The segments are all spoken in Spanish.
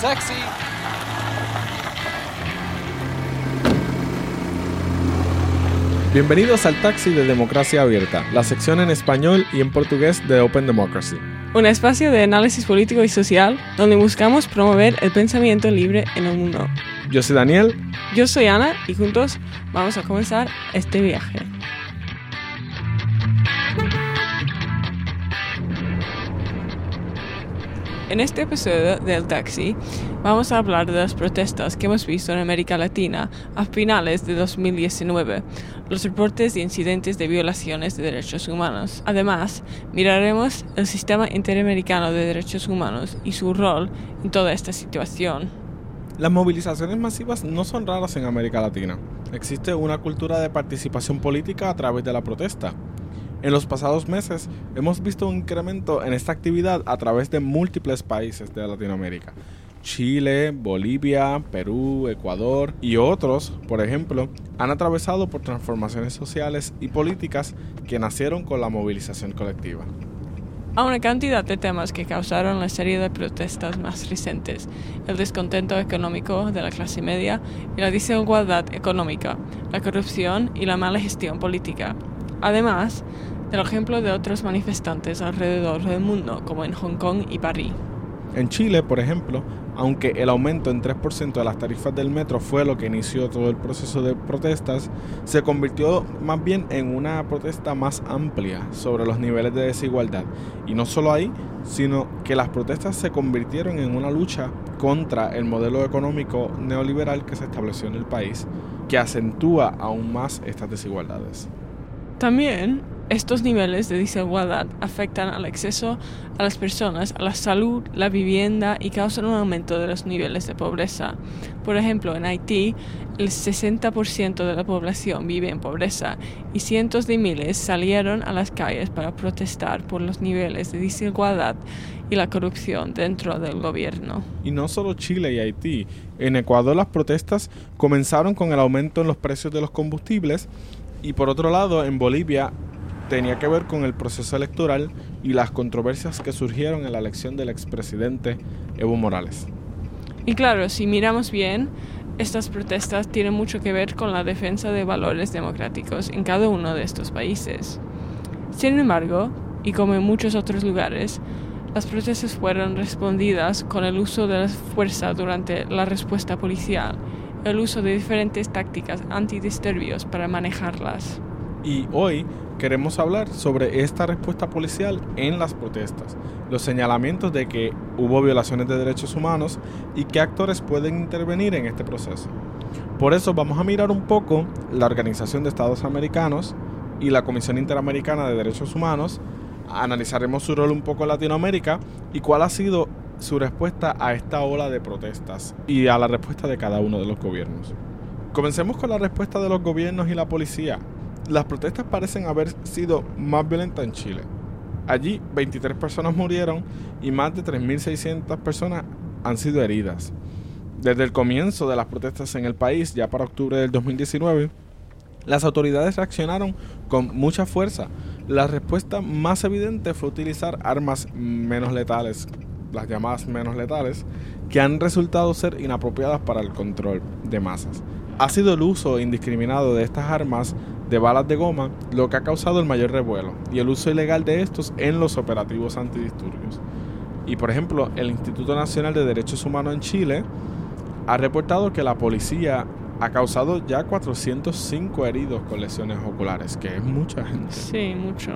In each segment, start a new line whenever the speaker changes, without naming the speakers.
Taxi.
Bienvenidos al Taxi de Democracia Abierta, la sección en español y en portugués de Open Democracy.
Un espacio de análisis político y social donde buscamos promover el pensamiento libre en el mundo.
Yo soy Daniel.
Yo soy Ana y juntos vamos a comenzar este viaje. En este episodio del Taxi vamos a hablar de las protestas que hemos visto en América Latina a finales de 2019, los reportes de incidentes de violaciones de derechos humanos. Además, miraremos el sistema interamericano de derechos humanos y su rol en toda esta situación.
Las movilizaciones masivas no son raras en América Latina. Existe una cultura de participación política a través de la protesta. En los pasados meses hemos visto un incremento en esta actividad a través de múltiples países de Latinoamérica. Chile, Bolivia, Perú, Ecuador y otros, por ejemplo, han atravesado por transformaciones sociales y políticas que nacieron con la movilización colectiva.
A una cantidad de temas que causaron la serie de protestas más recientes, el descontento económico de la clase media y la desigualdad económica, la corrupción y la mala gestión política, además del ejemplo de otros manifestantes alrededor del mundo, como en Hong Kong y París.
En Chile, por ejemplo, aunque el aumento en 3% de las tarifas del metro fue lo que inició todo el proceso de protestas, se convirtió más bien en una protesta más amplia sobre los niveles de desigualdad. Y no solo ahí, sino que las protestas se convirtieron en una lucha contra el modelo económico neoliberal que se estableció en el país, que acentúa aún más estas desigualdades.
También estos niveles de desigualdad afectan al acceso a las personas a la salud, la vivienda y causan un aumento de los niveles de pobreza. Por ejemplo, en Haití, el 60% de la población vive en pobreza y cientos de miles salieron a las calles para protestar por los niveles de desigualdad y la corrupción dentro del gobierno.
Y no solo Chile y Haití. En Ecuador las protestas comenzaron con el aumento en los precios de los combustibles y por otro lado en Bolivia tenía que ver con el proceso electoral y las controversias que surgieron en la elección del expresidente Evo Morales.
Y claro, si miramos bien, estas protestas tienen mucho que ver con la defensa de valores democráticos en cada uno de estos países. Sin embargo, y como en muchos otros lugares, las protestas fueron respondidas con el uso de la fuerza durante la respuesta policial, el uso de diferentes tácticas antidisturbios para manejarlas.
Y hoy queremos hablar sobre esta respuesta policial en las protestas, los señalamientos de que hubo violaciones de derechos humanos y qué actores pueden intervenir en este proceso. Por eso vamos a mirar un poco la Organización de Estados Americanos y la Comisión Interamericana de Derechos Humanos, analizaremos su rol un poco en Latinoamérica y cuál ha sido su respuesta a esta ola de protestas y a la respuesta de cada uno de los gobiernos. Comencemos con la respuesta de los gobiernos y la policía las protestas parecen haber sido más violentas en Chile. Allí 23 personas murieron y más de 3.600 personas han sido heridas. Desde el comienzo de las protestas en el país, ya para octubre del 2019, las autoridades reaccionaron con mucha fuerza. La respuesta más evidente fue utilizar armas menos letales, las llamadas menos letales, que han resultado ser inapropiadas para el control de masas. Ha sido el uso indiscriminado de estas armas de balas de goma lo que ha causado el mayor revuelo y el uso ilegal de estos en los operativos antidisturbios. Y por ejemplo, el Instituto Nacional de Derechos Humanos en Chile ha reportado que la policía ha causado ya 405 heridos con lesiones oculares, que es mucha gente.
Sí, mucho.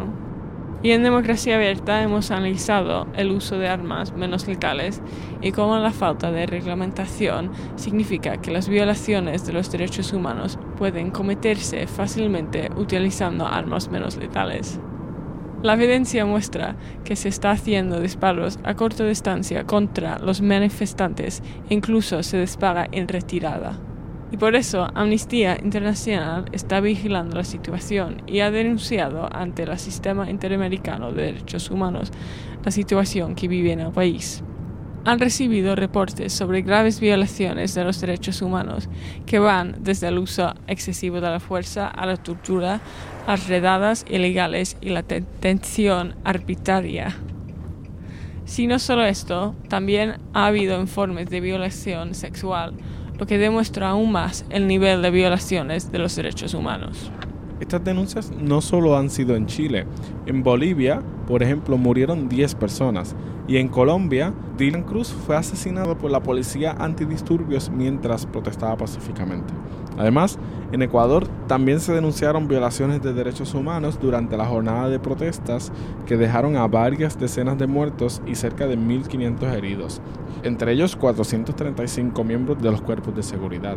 Y en Democracia Abierta hemos analizado el uso de armas menos letales y cómo la falta de reglamentación significa que las violaciones de los derechos humanos pueden cometerse fácilmente utilizando armas menos letales. La evidencia muestra que se está haciendo disparos a corta distancia contra los manifestantes e incluso se dispara en retirada. Y por eso Amnistía Internacional está vigilando la situación y ha denunciado ante el Sistema Interamericano de Derechos Humanos la situación que vive en el país. Han recibido reportes sobre graves violaciones de los derechos humanos que van desde el uso excesivo de la fuerza a la tortura, las redadas ilegales y la detención arbitraria. Si no solo esto, también ha habido informes de violación sexual, lo que demuestra aún más el nivel de violaciones de los derechos humanos.
Estas denuncias no solo han sido en Chile. En Bolivia, por ejemplo, murieron 10 personas. Y en Colombia, Dylan Cruz fue asesinado por la policía antidisturbios mientras protestaba pacíficamente. Además, en Ecuador también se denunciaron violaciones de derechos humanos durante la jornada de protestas que dejaron a varias decenas de muertos y cerca de 1.500 heridos, entre ellos 435 miembros de los cuerpos de seguridad.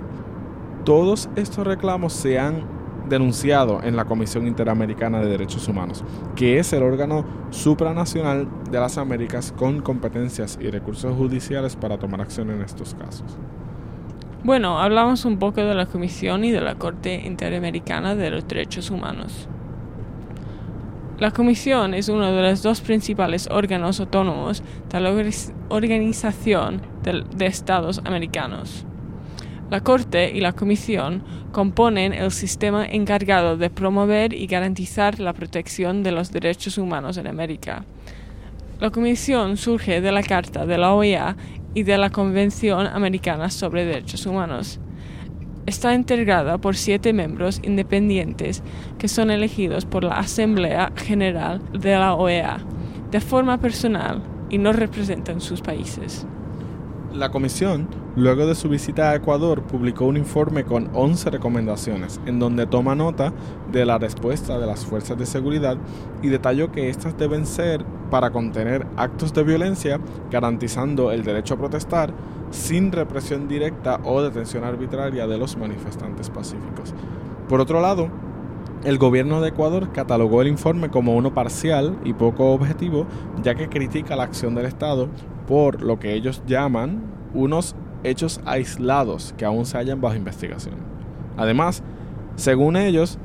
Todos estos reclamos se han denunciado en la Comisión Interamericana de Derechos Humanos, que es el órgano supranacional de las Américas con competencias y recursos judiciales para tomar acción en estos casos.
Bueno, hablamos un poco de la Comisión y de la Corte Interamericana de los Derechos Humanos. La Comisión es uno de los dos principales órganos autónomos de la Organización de Estados Americanos. La Corte y la Comisión componen el sistema encargado de promover y garantizar la protección de los derechos humanos en América. La Comisión surge de la Carta de la OEA y de la Convención Americana sobre Derechos Humanos. Está integrada por siete miembros independientes que son elegidos por la Asamblea General de la OEA de forma personal y no representan sus países.
La comisión, luego de su visita a Ecuador, publicó un informe con 11 recomendaciones, en donde toma nota de la respuesta de las fuerzas de seguridad y detalló que éstas deben ser para contener actos de violencia, garantizando el derecho a protestar, sin represión directa o detención arbitraria de los manifestantes pacíficos. Por otro lado, el gobierno de Ecuador catalogó el informe como uno parcial y poco objetivo, ya que critica la acción del Estado por lo que ellos llaman unos hechos aislados que aún se hallan bajo investigación. Además, según ellos,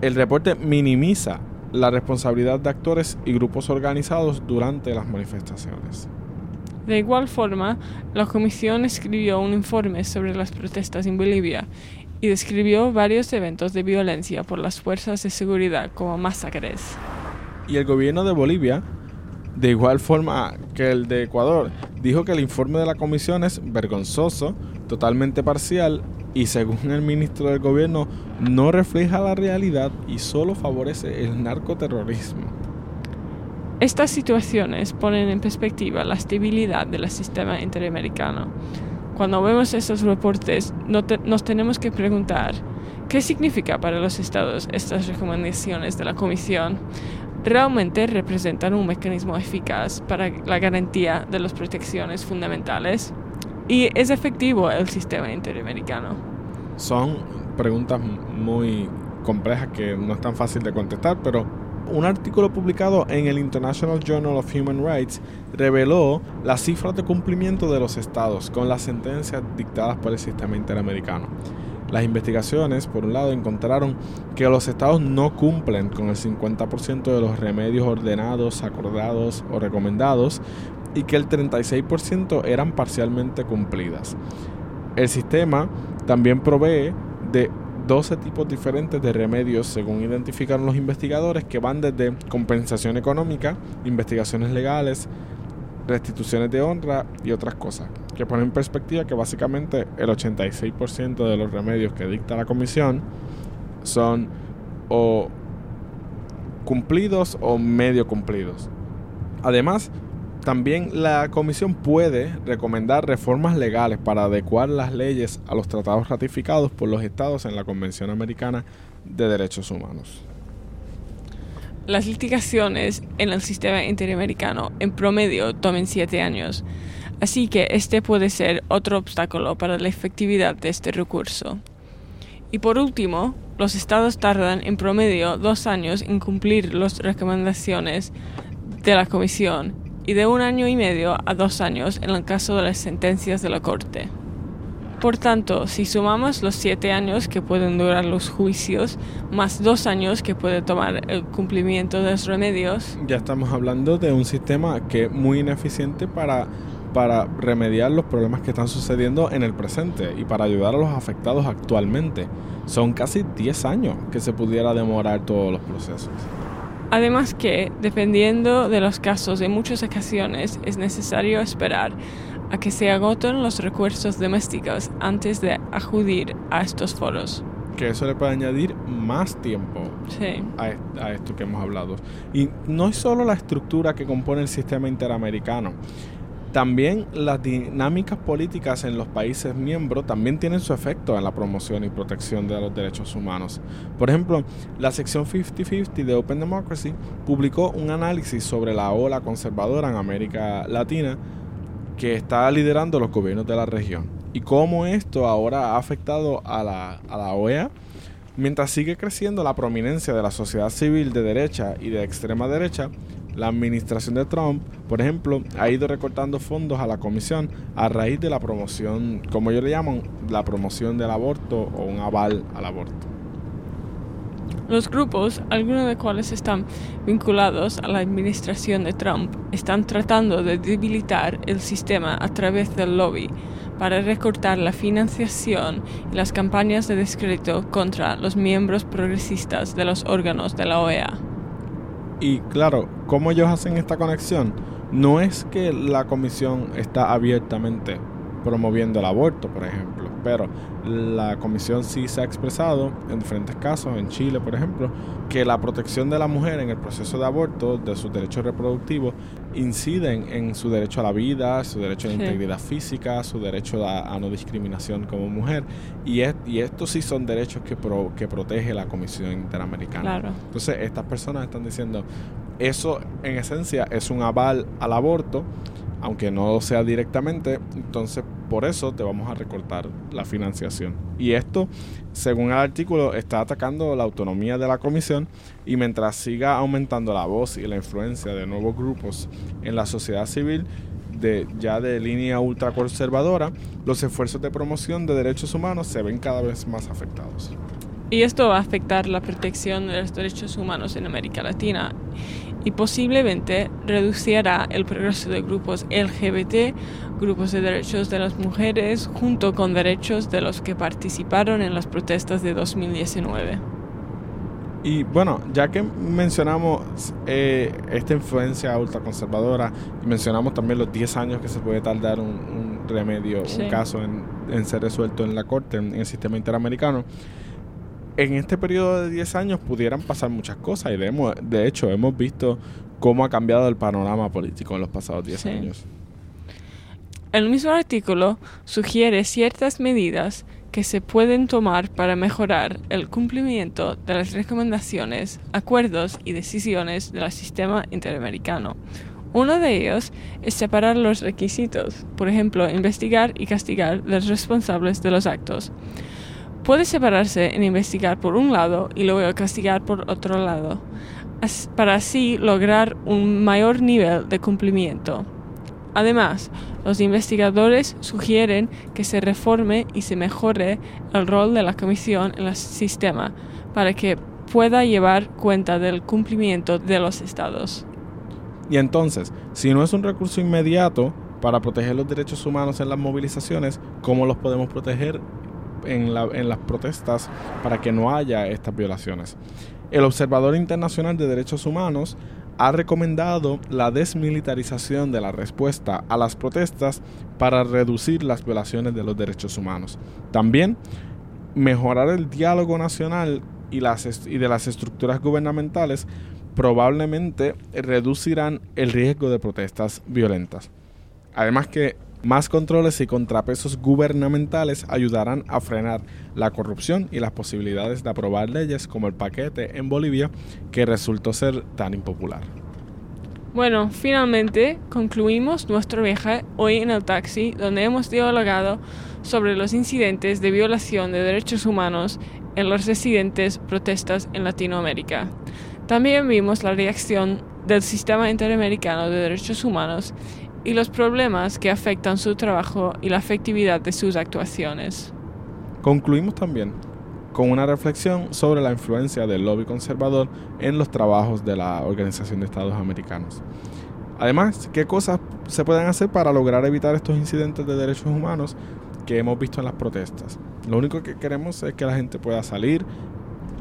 el reporte minimiza la responsabilidad de actores y grupos organizados durante las manifestaciones.
De igual forma, la comisión escribió un informe sobre las protestas en Bolivia y describió varios eventos de violencia por las fuerzas de seguridad como masacres.
Y el gobierno de Bolivia de igual forma que el de Ecuador, dijo que el informe de la comisión es vergonzoso, totalmente parcial y según el ministro del gobierno no refleja la realidad y solo favorece el narcoterrorismo.
Estas situaciones ponen en perspectiva la estabilidad del sistema interamericano. Cuando vemos estos reportes, nos tenemos que preguntar, ¿qué significa para los estados estas recomendaciones de la Comisión? Realmente representan un mecanismo eficaz para la garantía de las protecciones fundamentales y es efectivo el sistema interamericano.
Son preguntas muy complejas que no es tan fácil de contestar, pero un artículo publicado en el International Journal of Human Rights reveló las cifras de cumplimiento de los estados con las sentencias dictadas por el sistema interamericano. Las investigaciones, por un lado, encontraron que los estados no cumplen con el 50% de los remedios ordenados, acordados o recomendados y que el 36% eran parcialmente cumplidas. El sistema también provee de 12 tipos diferentes de remedios según identificaron los investigadores que van desde compensación económica, investigaciones legales, restituciones de honra y otras cosas que pone en perspectiva que básicamente el 86% de los remedios que dicta la comisión son o cumplidos o medio cumplidos. Además, también la comisión puede recomendar reformas legales para adecuar las leyes a los tratados ratificados por los estados en la Convención Americana de Derechos Humanos.
Las litigaciones en el sistema interamericano en promedio toman siete años así que este puede ser otro obstáculo para la efectividad de este recurso. Y por último, los estados tardan en promedio dos años en cumplir las recomendaciones de la Comisión y de un año y medio a dos años en el caso de las sentencias de la Corte. Por tanto, si sumamos los siete años que pueden durar los juicios, más dos años que puede tomar el cumplimiento de los remedios,
ya estamos hablando de un sistema que es muy ineficiente para para remediar los problemas que están sucediendo en el presente y para ayudar a los afectados actualmente. Son casi 10 años que se pudiera demorar todos los procesos.
Además que, dependiendo de los casos, en muchas ocasiones es necesario esperar a que se agoten los recursos domésticos antes de acudir a estos foros.
Que eso le puede añadir más tiempo a, a, esto que hemos hablado. Y no es solo la estructura que compone el sistema interamericano. También las dinámicas políticas en los países miembros también tienen su efecto en la promoción y protección de los derechos humanos. Por ejemplo, la sección 50-50 de Open Democracy publicó un análisis sobre la ola conservadora en América Latina que está liderando los gobiernos de la región y cómo esto ahora ha afectado a la, a la OEA mientras sigue creciendo la prominencia de la sociedad civil de derecha y de extrema derecha la administración de Trump, por ejemplo, ha ido recortando fondos a la comisión a raíz de la promoción, como ellos le llaman, la promoción del aborto o un aval al aborto.
Los grupos, algunos de cuales están vinculados a la administración de Trump, están tratando de debilitar el sistema a través del lobby para recortar la financiación y las campañas de descrédito contra los miembros progresistas de los órganos de la OEA.
Y claro, ¿cómo ellos hacen esta conexión? No es que la comisión está abiertamente promoviendo el aborto, por ejemplo. Pero la comisión sí se ha expresado en diferentes casos, en Chile, por ejemplo, que la protección de la mujer en el proceso de aborto, de sus derechos reproductivos, inciden en su derecho a la vida, su derecho a la integridad física, su derecho a, no discriminación como mujer. Y, y estos sí son derechos que, que protege la Comisión Interamericana. Entonces, estas personas están diciendo, eso en esencia es un aval al aborto aunque no sea directamente, entonces por eso te vamos a recortar la financiación. Y esto, según el artículo, está atacando la autonomía de la comisión y mientras siga aumentando la voz y la influencia de nuevos grupos en la sociedad civil, ya de línea ultraconservadora, los esfuerzos de promoción de derechos humanos se ven cada vez más afectados.
Y esto va a afectar la protección de los derechos humanos en América Latina y posiblemente reducirá el progreso de grupos LGBT, grupos de derechos de las mujeres, junto con derechos de los que participaron en las protestas de 2019.
Y bueno, ya que mencionamos eh, esta influencia ultraconservadora y mencionamos también los 10 años que se puede tardar un, remedio, un caso en, en, ser resuelto en la corte, en el sistema interamericano, en este periodo de 10 años pudieran pasar muchas cosas y de, de hecho hemos visto cómo ha cambiado el panorama político en los pasados 10 años.
El mismo artículo sugiere ciertas medidas que se pueden tomar para mejorar el cumplimiento de las recomendaciones, acuerdos y decisiones del sistema interamericano. Uno de ellos es separar los requisitos, por ejemplo, investigar y castigar a los responsables de los actos puede separarse en investigar por un lado y luego castigar por otro lado, para así lograr un mayor nivel de cumplimiento. Además, los investigadores sugieren que se reforme y se mejore el rol de la comisión en el sistema para que pueda llevar cuenta del cumplimiento de los estados.
Y entonces, si no es un recurso inmediato para proteger los derechos humanos en las movilizaciones, ¿cómo los podemos proteger en, las protestas para que no haya estas violaciones. El Observador Internacional de Derechos Humanos ha recomendado la desmilitarización de la respuesta a las protestas para reducir las violaciones de los derechos humanos. También mejorar el diálogo nacional y, y de las estructuras gubernamentales probablemente reducirán el riesgo de protestas violentas. Además que más controles y contrapesos gubernamentales ayudarán a frenar la corrupción y las posibilidades de aprobar leyes como el paquete en Bolivia que resultó ser tan impopular.
Bueno, finalmente concluimos nuestro viaje hoy en el taxi donde hemos dialogado sobre los incidentes de violación de derechos humanos en los residentes protestas en Latinoamérica. También vimos la reacción del Sistema Interamericano de Derechos Humanos y los problemas que afectan su trabajo y la efectividad de sus actuaciones.
Concluimos también con una reflexión sobre la influencia del lobby conservador en los trabajos de la Organización de Estados Americanos. Además, ¿qué cosas se pueden hacer para lograr evitar estos incidentes de derechos humanos que hemos visto en las protestas? Lo único que queremos es que la gente pueda salir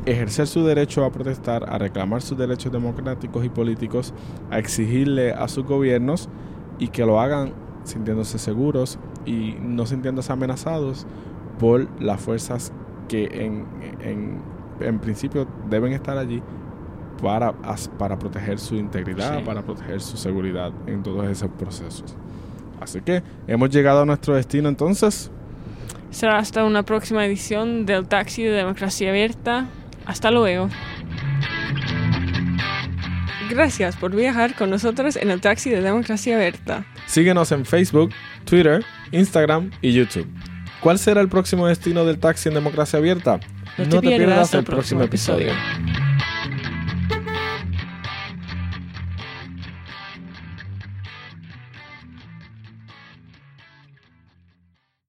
ejercer su derecho a protestar, a reclamar sus derechos democráticos y políticos, a exigirle a sus gobiernos y que lo hagan sintiéndose seguros y no sintiéndose amenazados por las fuerzas que en, en, en principio deben estar allí para, para proteger su integridad,
Sí.
para proteger su seguridad en todos esos procesos. Así que hemos llegado a nuestro destino entonces.
Será hasta una próxima edición del Taxi de Democracia Abierta. Hasta luego. Gracias por viajar con nosotros en el Taxi de Democracia Abierta.
Síguenos en Facebook, Twitter, Instagram y YouTube. ¿Cuál será el próximo destino del taxi en Democracia Abierta?
No te pierdas el próximo episodio.